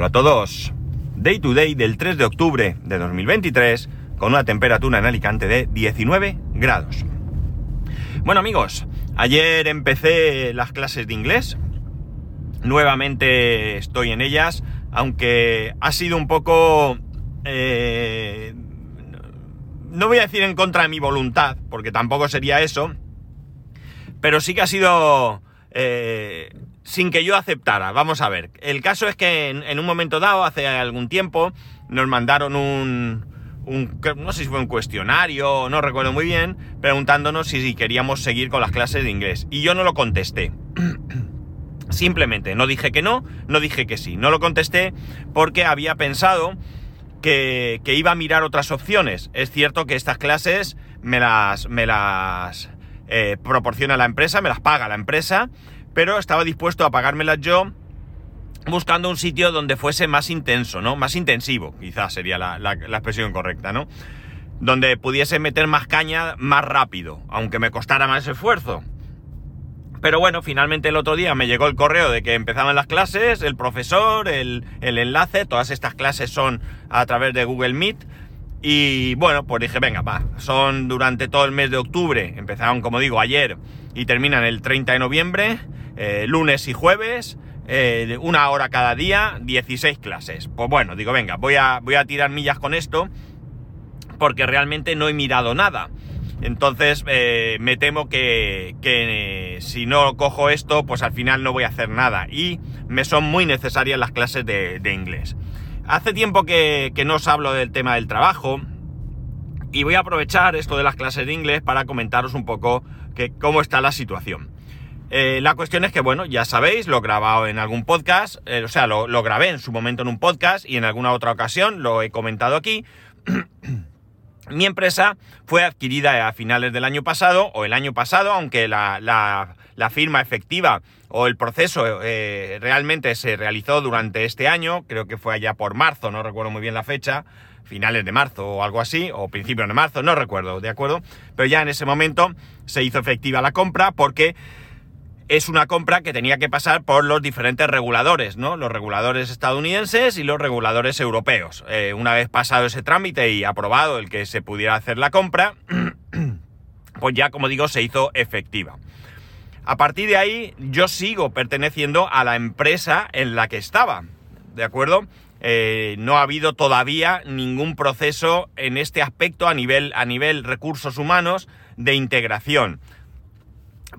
Hola a todos. Day to day del 3 de octubre de 2023 con una temperatura en Alicante de 19 grados. Bueno amigos, ayer empecé las clases de inglés. Nuevamente estoy en ellas, aunque ha sido un poco... Eh, no voy a decir en contra de mi voluntad, porque tampoco sería eso, pero sí que ha sido eh, sin que yo aceptara. Vamos a ver. El caso es que en, un momento dado, hace algún tiempo, nos mandaron un, no sé si fue un cuestionario, no recuerdo muy bien, preguntándonos si, queríamos seguir con las clases de inglés. Y yo no lo contesté. Simplemente, no dije que no, no dije que sí. No lo contesté porque había pensado que, iba a mirar otras opciones. Es cierto que estas clases me las, me las eh, proporciona la empresa, me las paga la empresa, pero estaba dispuesto a pagármelas yo buscando un sitio donde fuese más intenso, ¿no? Más intensivo, quizás sería la, la, expresión correcta, ¿no? Donde pudiese meter más caña más rápido, aunque me costara más esfuerzo. Pero bueno, finalmente el otro día me llegó el correo de que empezaban las clases, el profesor, el, el enlace, todas estas clases son a través de Google Meet. Y bueno, pues dije, venga, va, son durante todo el mes de octubre, empezaron como digo ayer y terminan el 30 de noviembre, eh, lunes y jueves, eh, una hora cada día, 16 clases. Pues bueno, digo, venga, voy a, voy a tirar millas con esto porque realmente no he mirado nada. Entonces eh, me temo que, que si no cojo esto, pues al final no voy a hacer nada. Y me son muy necesarias las clases de, de inglés. Hace tiempo que, que no os hablo del tema del trabajo. Y voy a aprovechar esto de las clases de inglés para comentaros un poco que, cómo está la situación. Eh, la cuestión es que, bueno, ya sabéis, lo he grabado en algún podcast, eh, o sea, lo, grabé en su momento en un podcast y en alguna otra ocasión lo he comentado aquí. Mi empresa fue adquirida a finales del año pasado o el año pasado, aunque la, la firma efectiva o el proceso eh, realmente se realizó durante este año, creo que fue allá por marzo, no recuerdo muy bien la fecha, finales de marzo o algo así, o principios de marzo, no recuerdo, ¿de acuerdo? Pero ya en ese momento se hizo efectiva la compra porque es una compra que tenía que pasar por los diferentes reguladores, ¿no? Los reguladores estadounidenses y los reguladores europeos. Eh, una vez pasado ese trámite y aprobado el que se pudiera hacer la compra, pues ya, como digo, se hizo efectiva. A partir de ahí, yo sigo perteneciendo a la empresa en la que estaba, ¿de acuerdo? Eh, no ha habido todavía ningún proceso en este aspecto a nivel, a nivel recursos humanos de integración.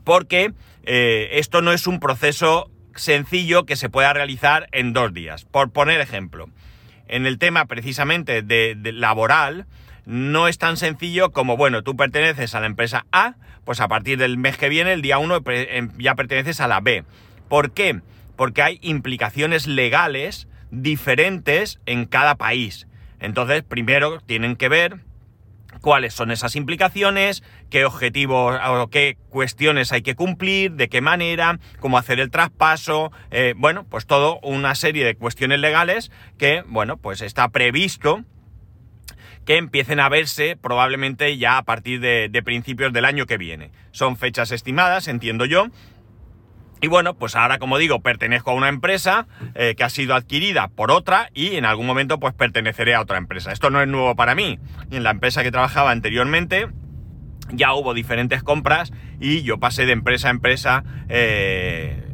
Porque eh, esto no es un proceso sencillo que se pueda realizar en dos días. Por poner ejemplo, en el tema precisamente de, de laboral, no es tan sencillo como, bueno, tú perteneces a la empresa A, pues a partir del mes que viene, el día 1, em, ya perteneces a la B. ¿Por qué? Porque hay implicaciones legales diferentes en cada país. Entonces, primero tienen que ver cuáles son esas implicaciones, qué objetivos o qué cuestiones hay que cumplir, de qué manera, cómo hacer el traspaso, eh, bueno, pues todo una serie de cuestiones legales que, bueno, pues está previsto que empiecen a verse probablemente ya a partir de, principios del año que viene. Son fechas estimadas, entiendo yo, y bueno, pues ahora como digo, pertenezco a una empresa eh, que ha sido adquirida por otra y en algún momento pues perteneceré a otra empresa. Esto no es nuevo para mí. En la empresa que trabajaba anteriormente ya hubo diferentes compras y yo pasé de empresa a empresa. Eh,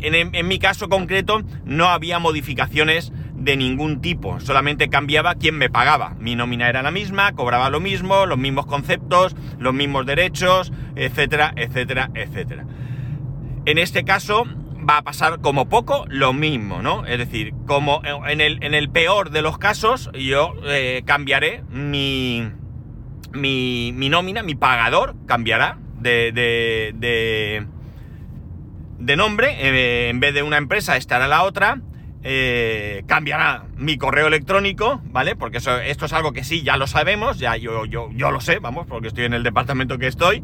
en, en mi caso concreto no había modificaciones de ningún tipo, solamente cambiaba quién me pagaba. Mi nómina era la misma, cobraba lo mismo, los mismos conceptos, los mismos derechos, etcétera, etcétera, etcétera. En este caso va a pasar como poco lo mismo, ¿no? Es decir, como en el, en el peor de los casos, yo eh, cambiaré mi, mi, mi, nómina, mi pagador cambiará de, de, de, de nombre. Eh, en vez de una empresa estará la otra. Eh, cambiará mi correo electrónico, ¿vale? Porque esto es algo que sí, ya lo sabemos, ya yo, yo, yo lo sé, vamos, porque estoy en el departamento que estoy.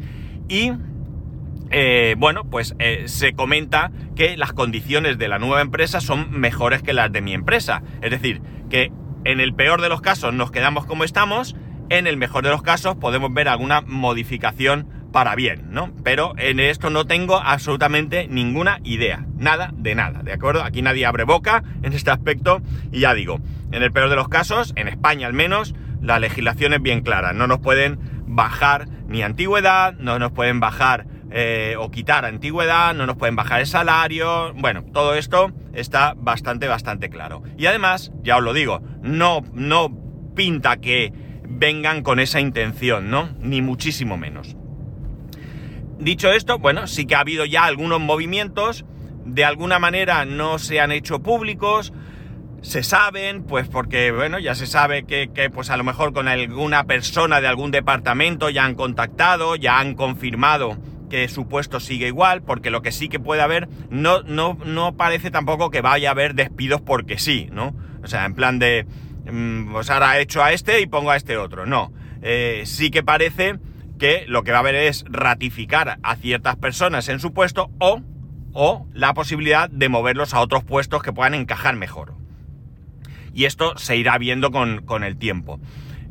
Y eh, bueno, pues eh, se comenta que las condiciones de la nueva empresa son mejores que las de mi empresa. Es decir, que en el peor de los casos nos quedamos como estamos, en el mejor de los casos podemos ver alguna modificación para bien, ¿no? Pero en esto no tengo absolutamente ninguna idea. Nada de nada, ¿de acuerdo? Aquí nadie abre boca en este aspecto y ya digo, en el peor de los casos, en España al menos, la legislación es bien clara, no nos pueden bajar ni antigüedad, no nos pueden bajar eh, o quitar antigüedad, no nos pueden bajar el salario, bueno, todo esto está bastante, bastante claro. Y además, ya os lo digo, no, no pinta que vengan con esa intención, ¿no? Ni muchísimo menos. Dicho esto, bueno, sí que ha habido ya algunos movimientos, de alguna manera no se han hecho públicos, se saben, pues porque, bueno, ya se sabe que, pues a lo mejor con alguna persona de algún departamento ya han contactado, ya han confirmado que su puesto sigue igual, porque lo que sí que puede haber, no, no, no parece tampoco que vaya a haber despidos porque sí, ¿no? O sea, en plan de, mm, pues ahora he hecho a este y pongo a este otro, no. Eh, sí que parece que lo que va a haber es ratificar a ciertas personas en su puesto o, o la posibilidad de moverlos a otros puestos que puedan encajar mejor. Y esto se irá viendo con, con el tiempo.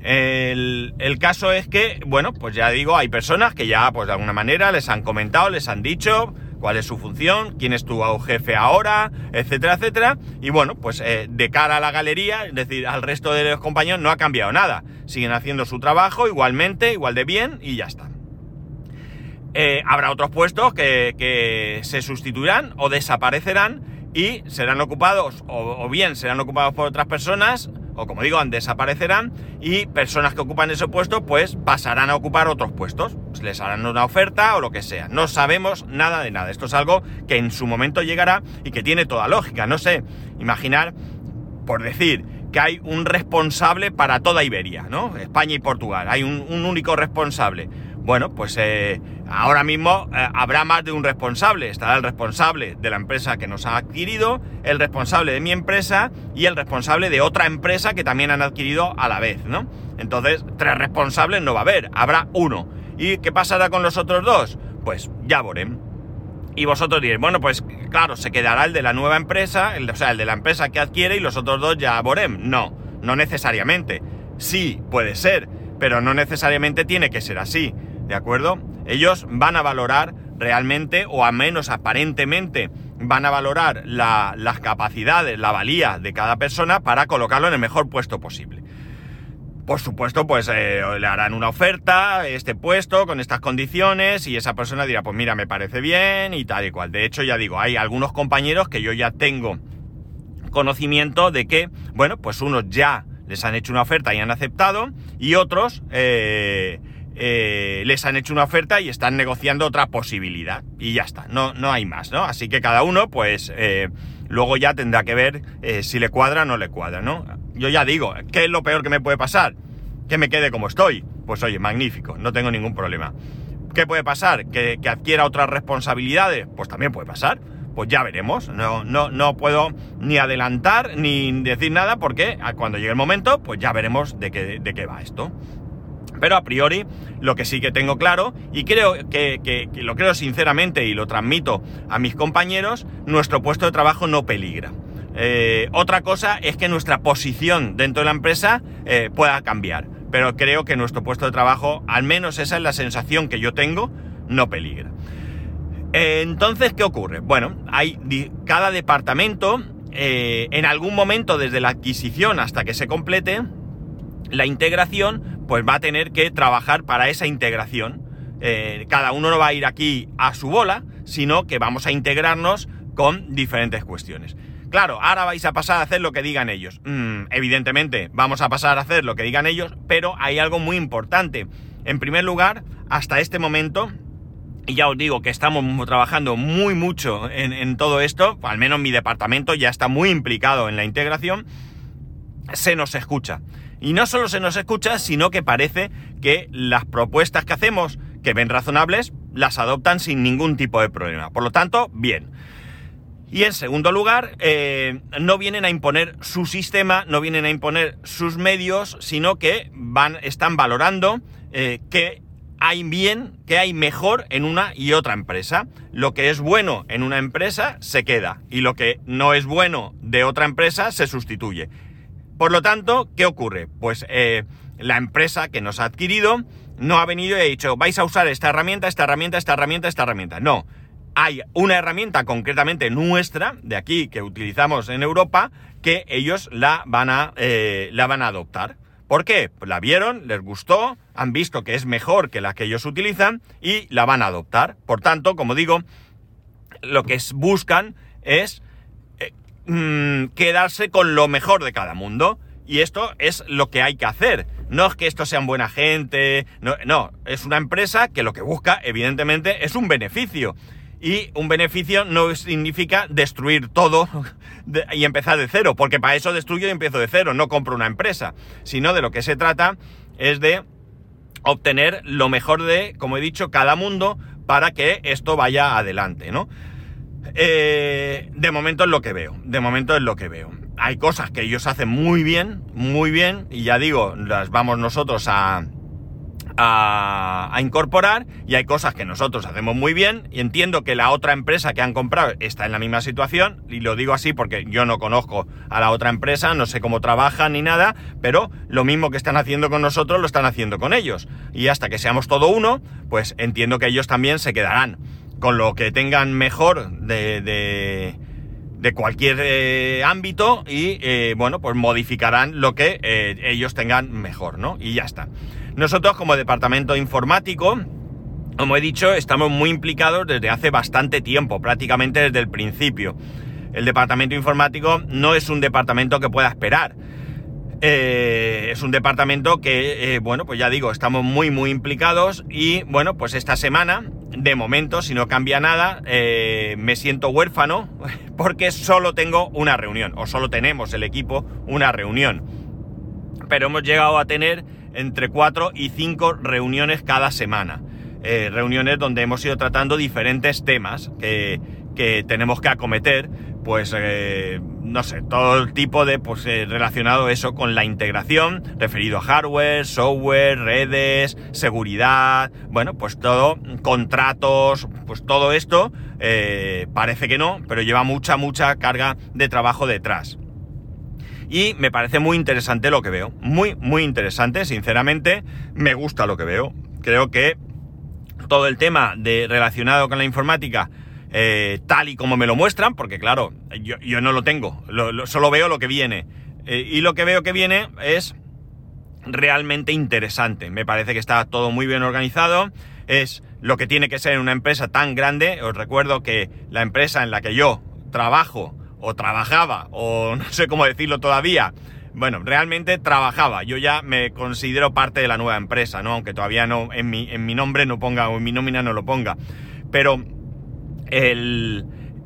El, el, caso es que, bueno, pues ya digo, hay personas que ya, pues de alguna manera, les han comentado, les han dicho cuál es su función, quién es tu jefe ahora, etcétera, etcétera. Y bueno, pues eh, de cara a la galería, es decir, al resto de los compañeros, no ha cambiado nada. Siguen haciendo su trabajo igualmente, igual de bien, y ya está. Eh, habrá otros puestos que, se sustituirán o desaparecerán y serán ocupados, o, bien serán ocupados por otras personas, o como digo, desaparecerán y personas que ocupan ese puesto pues pasarán a ocupar otros puestos. Pues les harán una oferta o lo que sea. No sabemos nada de nada. Esto es algo que en su momento llegará y que tiene toda lógica. No sé, imaginar, por decir, que hay un responsable para toda Iberia, ¿no? España y Portugal. Hay un único responsable. Bueno, pues eh, ahora mismo eh, habrá más de un responsable. Estará el responsable de la empresa que nos ha adquirido, el responsable de mi empresa y el responsable de otra empresa que también han adquirido a la vez, ¿no? Entonces, tres responsables no va a haber, habrá uno. ¿Y qué pasará con los otros dos? Pues ya veremos. Y vosotros diréis, bueno, pues claro, se quedará el de la nueva empresa, el, o sea, el de la empresa que adquiere y los otros dos ya Borem. No, no necesariamente. Sí, puede ser, pero no necesariamente tiene que ser así. ¿De acuerdo? Ellos van a valorar realmente, o al menos aparentemente, van a valorar la, las capacidades, la valía de cada persona para colocarlo en el mejor puesto posible. Por supuesto, pues eh, le harán una oferta, este puesto, con estas condiciones, y esa persona dirá, pues mira, me parece bien y tal y cual. De hecho, ya digo, hay algunos compañeros que yo ya tengo conocimiento de que, bueno, pues unos ya les han hecho una oferta y han aceptado, y otros, eh, eh, les han hecho una oferta y están negociando otra posibilidad. Y ya está, no, no hay más, ¿no? Así que cada uno, pues, eh, luego ya tendrá que ver eh, si le cuadra o no le cuadra, ¿no? Yo ya digo, ¿qué es lo peor que me puede pasar? Que me quede como estoy. Pues oye, magnífico, no tengo ningún problema. ¿Qué puede pasar? ¿Que, que adquiera otras responsabilidades? Pues también puede pasar. Pues ya veremos. No, no, no puedo ni adelantar ni decir nada porque cuando llegue el momento, pues ya veremos de qué, de qué va esto. Pero a priori, lo que sí que tengo claro, y creo que, lo creo sinceramente y lo transmito a mis compañeros, nuestro puesto de trabajo no peligra. Eh, otra cosa es que nuestra posición dentro de la empresa eh, pueda cambiar. Pero creo que nuestro puesto de trabajo, al menos esa es la sensación que yo tengo, no peligra. Eh, entonces, ¿qué ocurre? Bueno, hay cada departamento, en algún momento desde la adquisición hasta que se complete, la integración pues va a tener que trabajar para esa integración. Eh, cada uno no va a ir aquí a su bola, sino que vamos a integrarnos con diferentes cuestiones. Claro, ahora vais a pasar a hacer lo que digan ellos. Mm, evidentemente, vamos a pasar a hacer lo que digan ellos, pero hay algo muy importante. En primer lugar, hasta este momento, y ya os digo que estamos trabajando muy mucho en, en todo esto, al menos mi departamento ya está muy implicado en la integración, se nos escucha. Y no solo se nos escucha, sino que parece que las propuestas que hacemos, que ven razonables, las adoptan sin ningún tipo de problema. Por lo tanto, bien. Y en segundo lugar, eh, no vienen a imponer su sistema, no vienen a imponer sus medios, sino que van, están valorando eh, qué hay bien, qué hay mejor en una y otra empresa. Lo que es bueno en una empresa se queda y lo que no es bueno de otra empresa se sustituye. Por lo tanto, ¿qué ocurre? Pues eh, la empresa que nos ha adquirido no ha venido y ha dicho, vais a usar esta herramienta, esta herramienta, esta herramienta, esta herramienta. No. hay una herramienta concretamente nuestra, de aquí, que utilizamos en Europa, que ellos la van a, eh, la van a adoptar. ¿Por qué? Pues la vieron, les gustó, han visto que es mejor que la que ellos utilizan y la van a adoptar. Por tanto, como digo, lo que buscan es mm, quedarse con lo mejor de cada mundo. Y esto es lo que hay que hacer. No es que estos sean buena gente, no, no, es una empresa que lo que busca, evidentemente, es un beneficio. Y un beneficio no significa destruir todo y empezar de cero, porque para eso destruyo y empiezo de cero, no compro una empresa. Sino de lo que se trata es de obtener lo mejor de, como he dicho, cada mundo para que esto vaya adelante, ¿no? Eh, de momento es lo que veo, de momento es lo que veo. Hay cosas que ellos hacen muy bien, muy bien, y ya digo, las vamos nosotros a, a, incorporar y hay cosas que nosotros hacemos muy bien y entiendo que la otra empresa que han comprado está en la misma situación y lo digo así porque yo no conozco a la otra empresa, no sé cómo trabajan ni nada, pero lo mismo que están haciendo con nosotros lo están haciendo con ellos y hasta que seamos todo uno, pues entiendo que ellos también se quedarán con lo que tengan mejor de, de, cualquier eh, ámbito y eh, bueno, pues modificarán lo que eh, ellos tengan mejor, ¿no? Y ya está. Nosotros como departamento informático, como he dicho, estamos muy implicados desde hace bastante tiempo, prácticamente desde el principio. El departamento informático no es un departamento que pueda esperar. Eh, es un departamento que, eh, bueno, pues ya digo, estamos muy, muy implicados y, bueno, pues esta semana, de momento, si no cambia nada, eh, me siento huérfano porque solo tengo una reunión, o solo tenemos el equipo una reunión. Pero hemos llegado a tener entre cuatro y cinco reuniones cada semana. Reuniones donde hemos ido tratando diferentes temas que, tenemos que acometer, pues eh, no sé, todo el tipo de, pues eh, relacionado eso con la integración, referido a hardware, software, redes, seguridad, bueno, pues todo, contratos, pues todo esto, parece que no, pero lleva mucha, mucha carga de trabajo detrás y me parece muy interesante lo que veo. Muy, muy interesante, sinceramente, me gusta lo que veo. Creo que todo el tema de relacionado con la informática, eh, tal y como me lo muestran, porque claro, yo, no lo tengo, solo veo lo que viene. Eh, y lo que veo que viene es realmente interesante. Me parece que está todo muy bien organizado. Es lo que tiene que ser una empresa tan grande. Os recuerdo que la empresa en la que yo trabajo o trabajaba, o no sé cómo decirlo todavía. Bueno, realmente trabajaba. Yo ya me considero parte de la nueva empresa, ¿no? Aunque todavía no, en mi, en mi nombre no ponga, o en mi nómina no lo ponga. Pero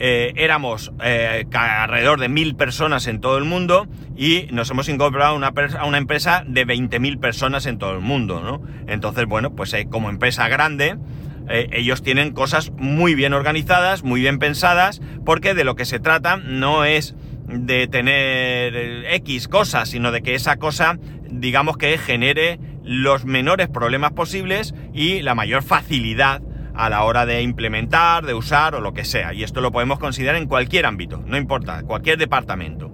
eh, éramos eh, alrededor de mil personas en todo el mundo y nos hemos incorporado a una, empresa de 20.000 personas en todo el mundo, ¿no? Entonces, bueno, pues eh, como empresa grande, ellos tienen cosas muy bien organizadas, muy bien pensadas, porque de lo que se trata no es de tener X cosas, sino de que esa cosa, digamos que genere los menores problemas posibles y la mayor facilidad a la hora de implementar, de usar o lo que sea. Y esto lo podemos considerar en cualquier ámbito, no importa, cualquier departamento.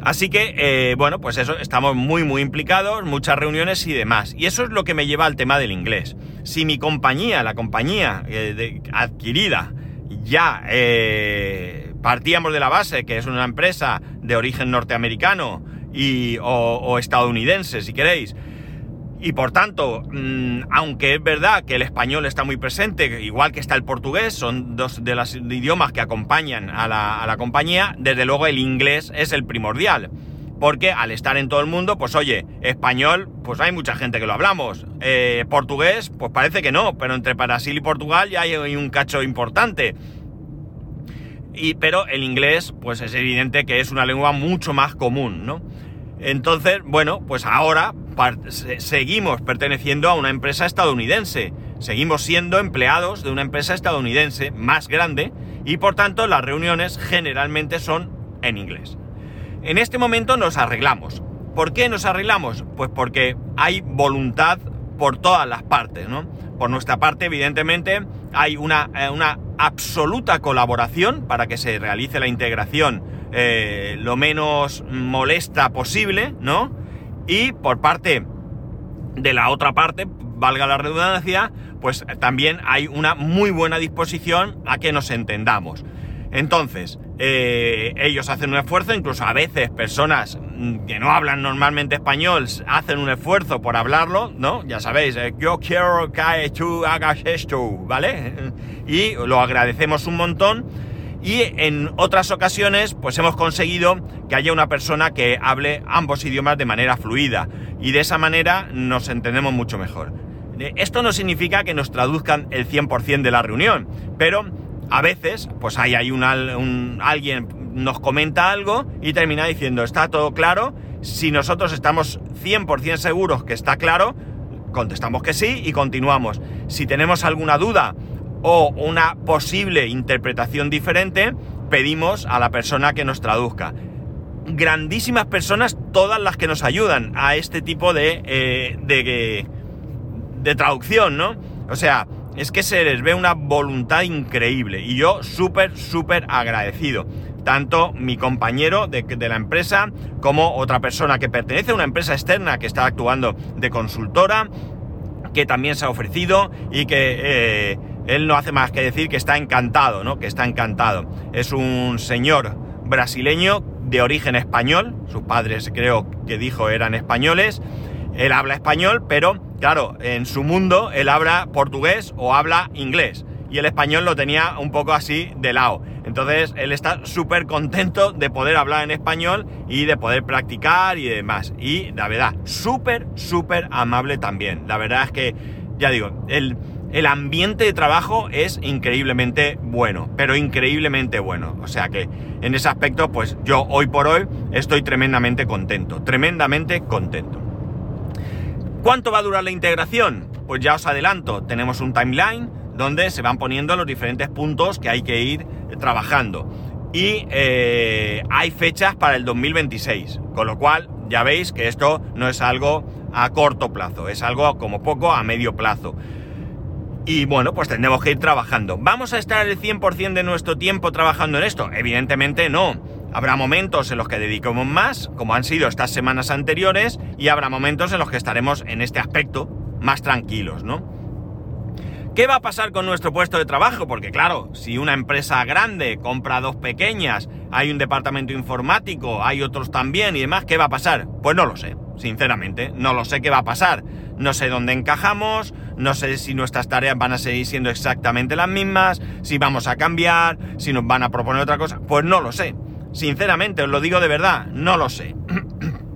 Así que, eh, bueno, pues eso, estamos muy, muy implicados, muchas reuniones y demás. Y eso es lo que me lleva al tema del inglés. Si mi compañía, la compañía eh, adquirida, ya eh, partíamos de la base que es una empresa de origen norteamericano y, o estadounidense, si queréis, y por tanto, mm, aunque es verdad que el español está muy presente, igual que está el portugués, son dos de los idiomas que acompañan a la, compañía, desde luego el inglés es el primordial. Porque al estar en todo el mundo, pues oye, español, pues hay mucha gente que lo hablamos. Eh, portugués, pues parece que no, pero entre Brasil y Portugal ya hay un cacho importante. Y, pero el inglés, pues es evidente que es una lengua mucho más común, ¿no? Entonces, bueno, pues ahora seguimos perteneciendo a una empresa estadounidense. Seguimos siendo empleados de una empresa estadounidense más grande y por tanto las reuniones generalmente son en inglés. En este momento nos arreglamos. ¿Por qué nos arreglamos? Pues porque hay voluntad por todas las partes, ¿no? Por nuestra parte, evidentemente, hay una, eh, una absoluta colaboración para que se realice la integración eh, lo menos molesta posible, ¿no? Y por parte de la otra parte, valga la redundancia, pues también hay una muy buena disposición a que nos entendamos. Entonces, eh, ellos hacen un esfuerzo, incluso a veces personas mm, que no hablan normalmente español hacen un esfuerzo por hablarlo, ¿no? Ya sabéis, eh, yo quiero que tú hagas esto, ¿vale? Y lo agradecemos un montón. Y en otras ocasiones, pues hemos conseguido que haya una persona que hable ambos idiomas de manera fluida. Y de esa manera nos entendemos mucho mejor. Eh, esto no significa que nos traduzcan el 100% de la reunión, pero a veces, pues hay, hay un, alguien nos comenta algo y termina diciendo, está todo claro. Si nosotros estamos 100% seguros que está claro, contestamos que sí y continuamos. Si tenemos alguna duda o una posible interpretación diferente, pedimos a la persona que nos traduzca. Grandísimas personas, todas las que nos ayudan a este tipo de, eh, de, de traducción, ¿no? O sea, es que se les ve una voluntad increíble y yo súper, súper agradecido. Tanto mi compañero de, la empresa como otra persona que pertenece a una empresa externa que está actuando de consultora, que también se ha ofrecido y que eh, él no hace más que decir que está encantado, ¿no? Que está encantado. Es un señor brasileño de origen español, sus padres creo que dijo eran españoles, él habla español, pero claro, en su mundo él habla portugués o habla inglés. Y el español lo tenía un poco así de lado. Entonces él está súper contento de poder hablar en español y de poder practicar y demás. Y la verdad, súper, súper amable también. La verdad es que, ya digo, el, el ambiente de trabajo es increíblemente bueno, pero increíblemente bueno. O sea que en ese aspecto, pues yo hoy por hoy estoy tremendamente contento, tremendamente contento. ¿Cuánto va a durar la integración? Pues ya os adelanto, tenemos un timeline donde se van poniendo los diferentes puntos que hay que ir trabajando. Y eh, hay fechas para el 2026, con lo cual ya veis que esto no es algo a corto plazo, es algo como poco a medio plazo. Y bueno, pues tendremos que ir trabajando. ¿Vamos a estar el 100% de nuestro tiempo trabajando en esto? Evidentemente no. Habrá momentos en los que dediquemos más, como han sido estas semanas anteriores, y habrá momentos en los que estaremos en este aspecto más tranquilos, ¿no? ¿Qué va a pasar con nuestro puesto de trabajo? Porque claro, si una empresa grande compra dos pequeñas, hay un departamento informático, hay otros también y demás, ¿qué va a pasar? Pues no lo sé, sinceramente, no lo sé qué va a pasar. No sé dónde encajamos, no sé si nuestras tareas van a seguir siendo exactamente las mismas, si vamos a cambiar, si nos van a proponer otra cosa, pues no lo sé. Sinceramente, os lo digo de verdad, no lo sé.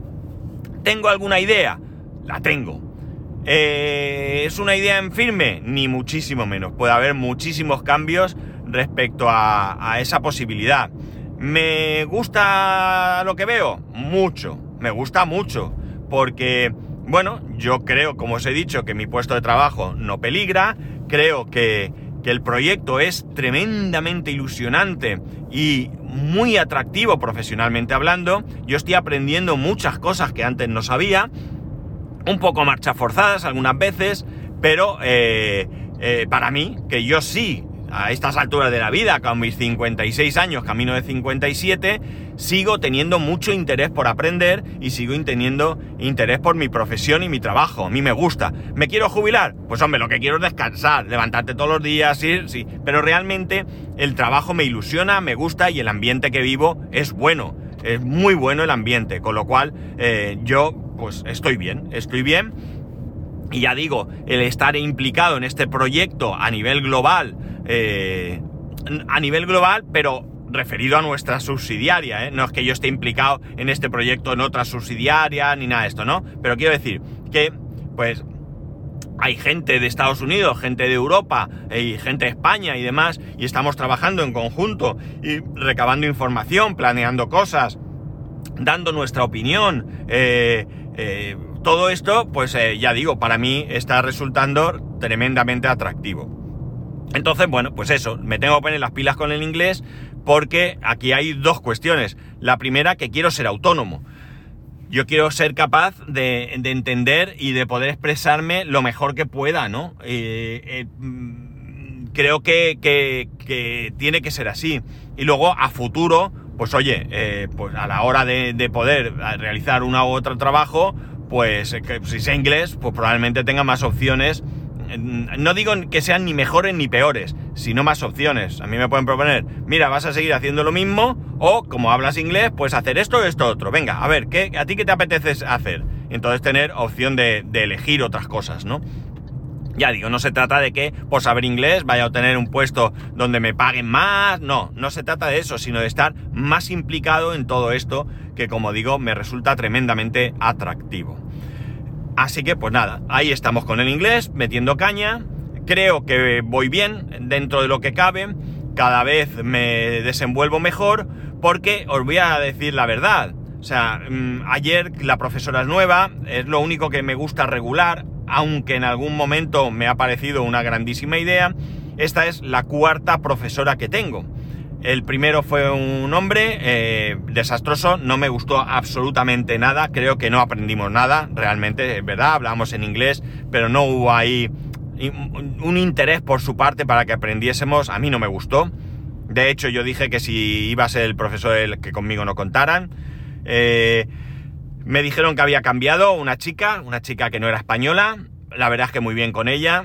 ¿Tengo alguna idea? La tengo. Eh, ¿Es una idea en firme? Ni muchísimo menos. Puede haber muchísimos cambios respecto a, a esa posibilidad. ¿Me gusta lo que veo? Mucho. Me gusta mucho. Porque, bueno, yo creo, como os he dicho, que mi puesto de trabajo no peligra. Creo que, que el proyecto es tremendamente ilusionante y muy atractivo profesionalmente hablando. Yo estoy aprendiendo muchas cosas que antes no sabía, un poco marchas forzadas algunas veces, pero eh, eh, para mí, que yo sí a estas alturas de la vida, con mis 56 años, camino de 57, sigo teniendo mucho interés por aprender y sigo teniendo interés por mi profesión y mi trabajo. A mí me gusta. ¿Me quiero jubilar? Pues hombre, lo que quiero es descansar, levantarte todos los días, sí, sí. Pero realmente el trabajo me ilusiona, me gusta y el ambiente que vivo es bueno. Es muy bueno el ambiente, con lo cual eh, yo pues estoy bien, estoy bien. Y ya digo, el estar implicado en este proyecto a nivel global, eh, a nivel global, pero referido a nuestra subsidiaria, ¿eh? no es que yo esté implicado en este proyecto en otra subsidiaria ni nada de esto, ¿no? Pero quiero decir que, pues, hay gente de Estados Unidos, gente de Europa y gente de España y demás, y estamos trabajando en conjunto y recabando información, planeando cosas, dando nuestra opinión. Eh, todo esto, pues ya digo, para mí está resultando tremendamente atractivo. Entonces, bueno, pues eso, me tengo que poner las pilas con el inglés porque aquí hay dos cuestiones. La primera, que quiero ser autónomo. Yo quiero ser capaz de, entender y de poder expresarme lo mejor que pueda, ¿no? Eh, mm, creo que, tiene que ser así. Y luego, a futuro, pues oye, eh, pues a la hora de, de poder realizar una u otro trabajo, pues que si sé inglés, pues probablemente tenga más opciones. No digo que sean ni mejores ni peores, sino más opciones. A mí me pueden proponer, mira, vas a seguir haciendo lo mismo, o como hablas inglés, pues hacer esto o esto otro. Venga, a ver, ¿qué, ¿a ti qué te apetece hacer? Entonces tener opción de, elegir otras cosas, ¿no? Ya digo, no se trata de que por saber inglés vaya a obtener un puesto donde me paguen más, no, no se trata de eso, sino de estar más implicado en todo esto que como digo me resulta tremendamente atractivo. Así que pues nada, ahí estamos con el inglés, metiendo caña, creo que voy bien dentro de lo que cabe, cada vez me desenvuelvo mejor porque os voy a decir la verdad. O sea, mm, ayer la profesora es nueva, es lo único que me gusta regular, aunque en algún momento me ha parecido una grandísima idea, esta es la cuarta profesora que tengo. El primero fue un hombre eh, desastroso, no me gustó absolutamente nada, creo que no aprendimos nada, realmente, es verdad, hablamos en inglés, pero no hubo ahí un interés por su parte para que aprendiésemos, a mí no me gustó. De hecho, yo dije que si iba a ser el profesor el que conmigo no contaran. Eh, me dijeron que había cambiado una chica, una chica que no era española. La verdad es que muy bien con ella.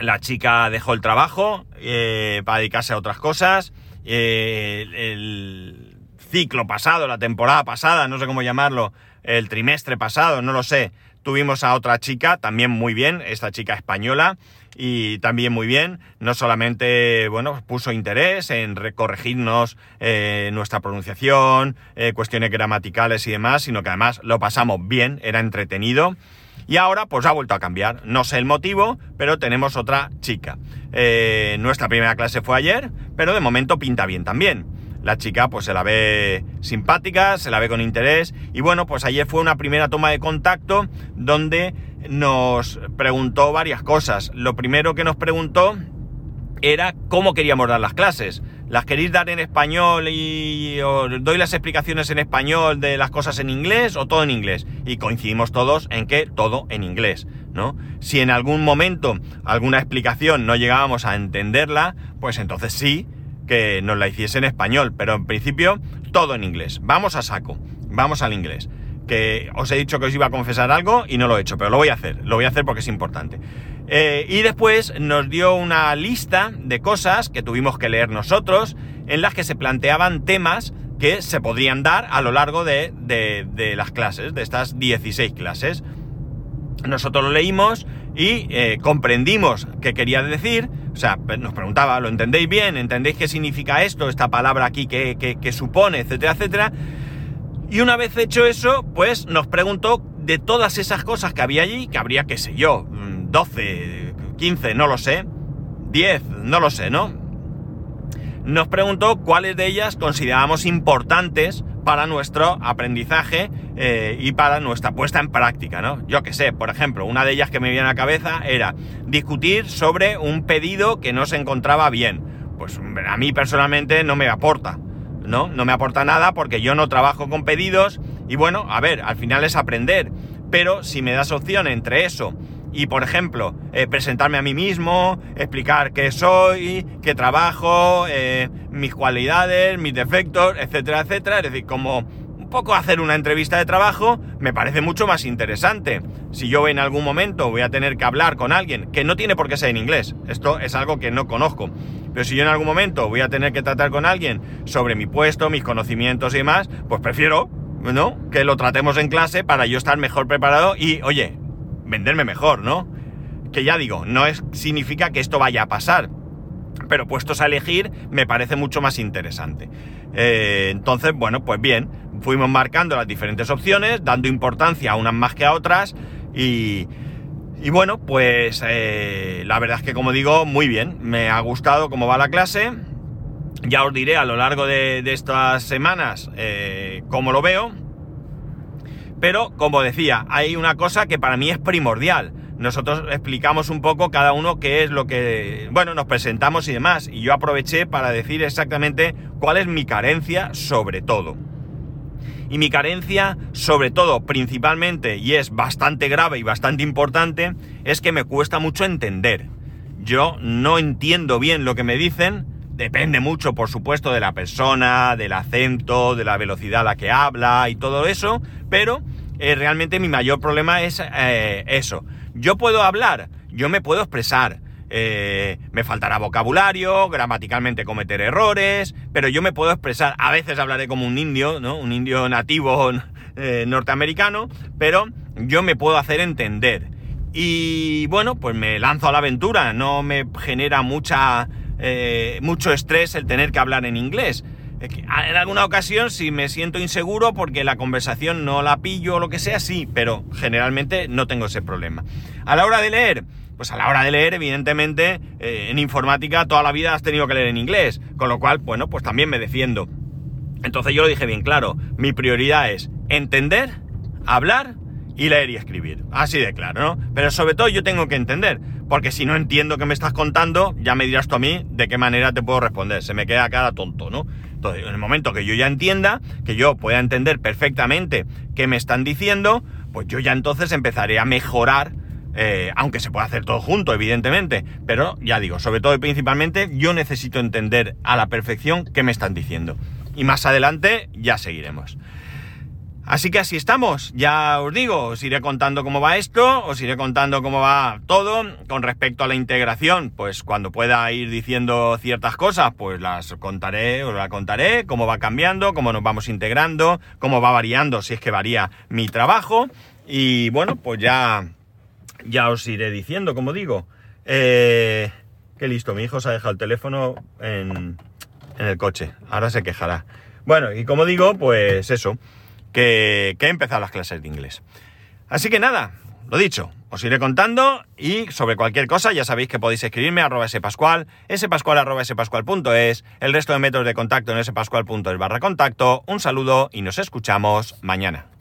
La chica dejó el trabajo eh, para dedicarse a otras cosas. Eh, el ciclo pasado, la temporada pasada, no sé cómo llamarlo, el trimestre pasado, no lo sé, tuvimos a otra chica, también muy bien, esta chica española, y también muy bien, no solamente, bueno, puso interés en recorregirnos eh, nuestra pronunciación, eh, cuestiones gramaticales y demás, sino que además lo pasamos bien, era entretenido. Y ahora pues ha vuelto a cambiar. No sé el motivo, pero tenemos otra chica. Eh, nuestra primera clase fue ayer, pero de momento pinta bien también. La chica pues se la ve simpática, se la ve con interés y bueno, pues ayer fue una primera toma de contacto donde nos preguntó varias cosas. Lo primero que nos preguntó era cómo queríamos dar las clases. ¿Las queréis dar en español y os doy las explicaciones en español de las cosas en inglés o todo en inglés? Y coincidimos todos en que todo en inglés, ¿no? Si en algún momento alguna explicación no llegábamos a entenderla, pues entonces sí que nos la hiciese en español, pero en principio todo en inglés. Vamos a saco, vamos al inglés que os he dicho que os iba a confesar algo y no lo he hecho, pero lo voy a hacer, lo voy a hacer porque es importante. Eh, y después nos dio una lista de cosas que tuvimos que leer nosotros, en las que se planteaban temas que se podrían dar a lo largo de, las clases, de estas 16 clases. Nosotros lo leímos y eh, comprendimos qué quería decir, o sea, nos preguntaba, ¿lo entendéis bien? ¿Entendéis qué significa esto, esta palabra aquí, qué, qué supone, etcétera, etcétera? Y una vez hecho eso, pues nos preguntó de todas esas cosas que había allí, que habría, qué sé yo, 12, mm, 15, no lo sé, 10, no lo sé, ¿no? Nos preguntó cuáles de ellas considerábamos importantes para nuestro aprendizaje eh, y para nuestra puesta en práctica, ¿no? Yo qué sé, por ejemplo, una de ellas que me viene a la cabeza era discutir sobre un pedido que no se encontraba bien. Pues a mí personalmente no me aporta. ¿no? No me aporta nada porque yo no trabajo con pedidos y bueno, a ver, al final es aprender. Pero si me das opción entre eso y, por ejemplo, eh, presentarme a mí mismo, explicar qué soy, qué trabajo, eh, mis cualidades, mis defectos, etcétera, etcétera, es decir, como un poco hacer una entrevista de trabajo, me parece mucho más interesante. Si yo en algún momento voy a tener que hablar con alguien, que no tiene por qué ser en inglés, esto es algo que no conozco, pero si yo en algún momento voy a tener que tratar con alguien sobre mi puesto, mis conocimientos y demás, pues prefiero, ¿no? Que lo tratemos en clase para yo estar mejor preparado y, oye, venderme mejor, ¿no? Que ya digo, no es, significa que esto vaya a pasar, pero puestos a elegir me parece mucho más interesante. Eh, entonces, bueno, pues bien, fuimos marcando las diferentes opciones, dando importancia a unas más que a otras y bueno, pues eh, la verdad es que como digo, muy bien, me ha gustado cómo va la clase. Ya os diré a lo largo de, estas semanas eh, cómo lo veo. Pero como decía, hay una cosa que para mí es primordial. Nosotros explicamos un poco cada uno qué es lo que... Bueno, nos presentamos y demás. Y yo aproveché para decir exactamente cuál es mi carencia sobre todo. Y mi carencia, sobre todo, principalmente, y es bastante grave y bastante importante, es que me cuesta mucho entender. Yo no entiendo bien lo que me dicen, depende mucho, por supuesto, de la persona, del acento, de la velocidad a la que habla y todo eso, pero eh, realmente mi mayor problema es eh, eso. Yo puedo hablar, yo me puedo expresar, eh, me faltará vocabulario, gramaticalmente cometer errores, pero yo me puedo expresar. A veces hablaré como un indio, ¿no? Un indio nativo norteamericano, pero yo me puedo hacer entender. Y bueno, pues me lanzo a la aventura, no me genera mucha, mucho estrés el tener que hablar en inglés. En alguna ocasión, si me siento inseguro porque la conversación no la pillo o lo que sea, sí, pero generalmente no tengo ese problema. A la hora de leer, pues a la hora de leer, evidentemente, eh, en informática toda la vida has tenido que leer en inglés, con lo cual, bueno, pues también me defiendo. Entonces yo lo dije bien claro, mi prioridad es entender, hablar y leer y escribir. Así de claro, ¿no? Pero sobre todo yo tengo que entender, porque si no entiendo qué me estás contando, ya me dirás tú a mí de qué manera te puedo responder. Se me queda cara tonto, ¿no? Entonces, en el momento que yo ya entienda, que yo pueda entender perfectamente qué me están diciendo, pues yo ya entonces empezaré a mejorar, eh, aunque se pueda hacer todo junto, evidentemente, pero ya digo, sobre todo y principalmente, yo necesito entender a la perfección qué me están diciendo. Y más adelante ya seguiremos. Así que así estamos, ya os digo, os iré contando cómo va esto, os iré contando cómo va todo. Con respecto a la integración, pues cuando pueda ir diciendo ciertas cosas, pues las contaré, os la contaré, cómo va cambiando, cómo nos vamos integrando, cómo va variando, si es que varía mi trabajo. Y bueno, pues ya, ya os iré diciendo, como digo. Eh, qué listo, mi hijo se ha dejado el teléfono en, en el coche, ahora se quejará. Bueno, y como digo, pues eso que, he empezado las clases de inglés. Así que nada, lo dicho, os iré contando y sobre cualquier cosa ya sabéis que podéis escribirme a arroba spascual, spascual arroba spascual.es, el resto de métodos de contacto en spascual.es barra contacto. Un saludo y nos escuchamos mañana.